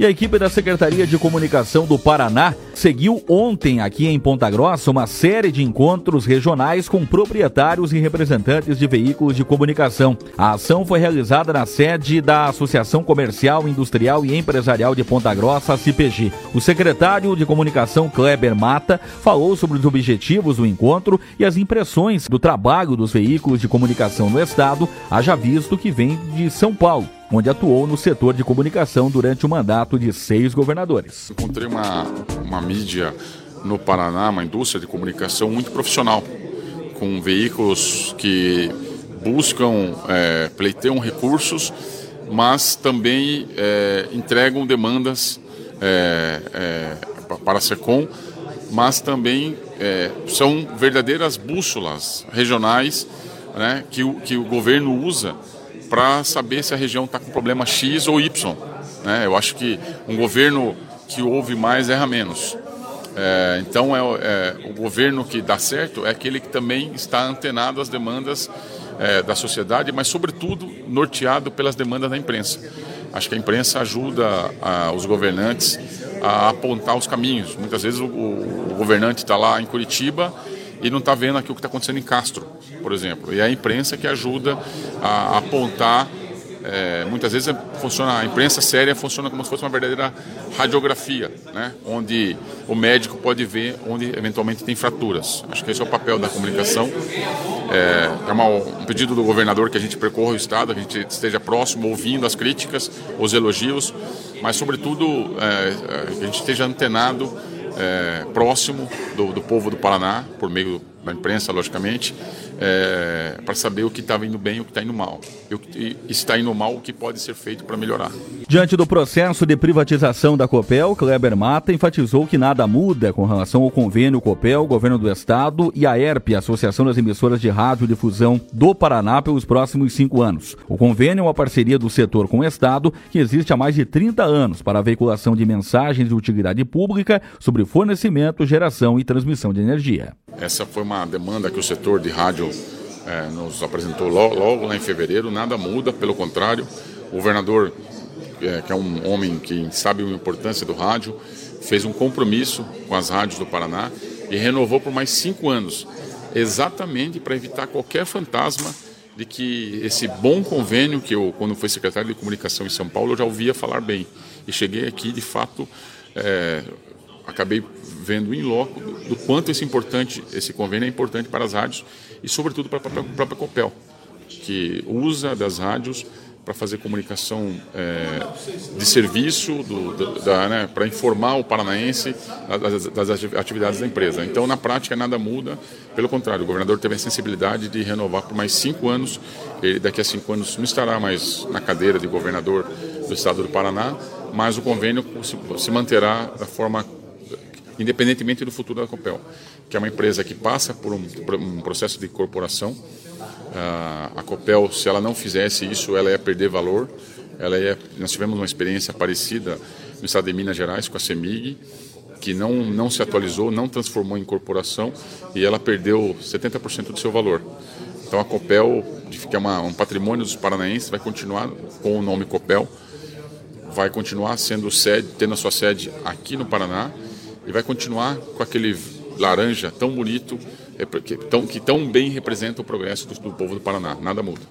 E a equipe da Secretaria de Comunicação do Paraná seguiu ontem aqui em Ponta Grossa uma série de encontros regionais com proprietários e representantes de veículos de comunicação. A ação foi realizada na sede da Associação Comercial, Industrial e Empresarial de Ponta Grossa, CPG. O secretário de Comunicação Kleber Mata falou sobre os objetivos do encontro e as impressões do trabalho dos veículos de comunicação no estado, haja visto que vem de São Paulo onde atuou no setor de comunicação durante o mandato de seis governadores. Encontrei uma, uma mídia no Paraná, uma indústria de comunicação muito profissional, com veículos que buscam, é, pleiteiam recursos, mas também é, entregam demandas é, é para a SECOM, mas também é, são verdadeiras bússolas regionais né, que, o, que o governo usa para saber se a região está com problema X ou Y. Né? Eu acho que um governo que ouve mais erra menos. É, então, é, é, o governo que dá certo é aquele que também está antenado às demandas é, da sociedade, mas, sobretudo, norteado pelas demandas da imprensa. Acho que a imprensa ajuda a, os governantes a apontar os caminhos. Muitas vezes o, o governante está lá em Curitiba e não está vendo aquilo que está acontecendo em Castro, por exemplo. E é a imprensa que ajuda a apontar. É, muitas vezes funciona a imprensa séria funciona como se fosse uma verdadeira radiografia, né? onde o médico pode ver onde eventualmente tem fraturas. Acho que esse é o papel da comunicação. É, é uma, um pedido do governador que a gente percorra o estado, que a gente esteja próximo, ouvindo as críticas, os elogios, mas sobretudo é, que a gente esteja antenado é, próximo do, do, povo do Paraná, por meio da imprensa, logicamente, é, para saber o que está indo bem e o que está indo mal. E, e está indo mal, o que pode ser feito para melhorar. Diante do processo de privatização da Copel, Kleber Mata enfatizou que nada muda com relação ao convênio Copel, Governo do Estado e a ERP, Associação das Emissoras de Rádio e Difusão do Paraná, pelos próximos cinco anos. O convênio é uma parceria do setor com o Estado que existe há mais de 30 anos para a veiculação de mensagens de utilidade pública sobre fornecimento, geração e transmissão de energia. Essa foi uma demanda que o setor de rádio é, nos apresentou logo, logo, lá em fevereiro. Nada muda, pelo contrário. O governador, é, que é um homem que sabe a importância do rádio, fez um compromisso com as rádios do Paraná e renovou por mais cinco anos, exatamente para evitar qualquer fantasma de que esse bom convênio que eu, quando fui secretário de comunicação em São Paulo, eu já ouvia falar bem. E cheguei aqui, de fato, é, acabei vendo em loco do quanto esse importante, esse convênio é importante para as rádios e sobretudo para a própria Copel, que usa das rádios para fazer comunicação é, de serviço, né, para informar o paranaense das, das, atividades da empresa. Então, na prática, nada muda. Pelo contrário, o governador teve a sensibilidade de renovar por mais cinco anos. Ele, daqui a cinco anos, não estará mais na cadeira de governador do estado do Paraná, mas o convênio se, se manterá da forma independentemente do futuro da Copel, que é uma empresa que passa por um, por um processo de corporação. Uh, a Copel, se ela não fizesse isso, ela ia perder valor. Ela ia, nós tivemos uma experiência parecida no estado de Minas Gerais com a CEMIG, que não, não se atualizou, não transformou em corporação e ela perdeu 70% do seu valor. Então a Copel, que é uma, um patrimônio dos paranaenses, vai continuar com o nome Copel, vai continuar sendo sede, tendo a sua sede aqui no Paraná e vai continuar com aquele laranja tão bonito, é, tão, que tão bem representa o progresso do, do povo do Paraná. Nada muda.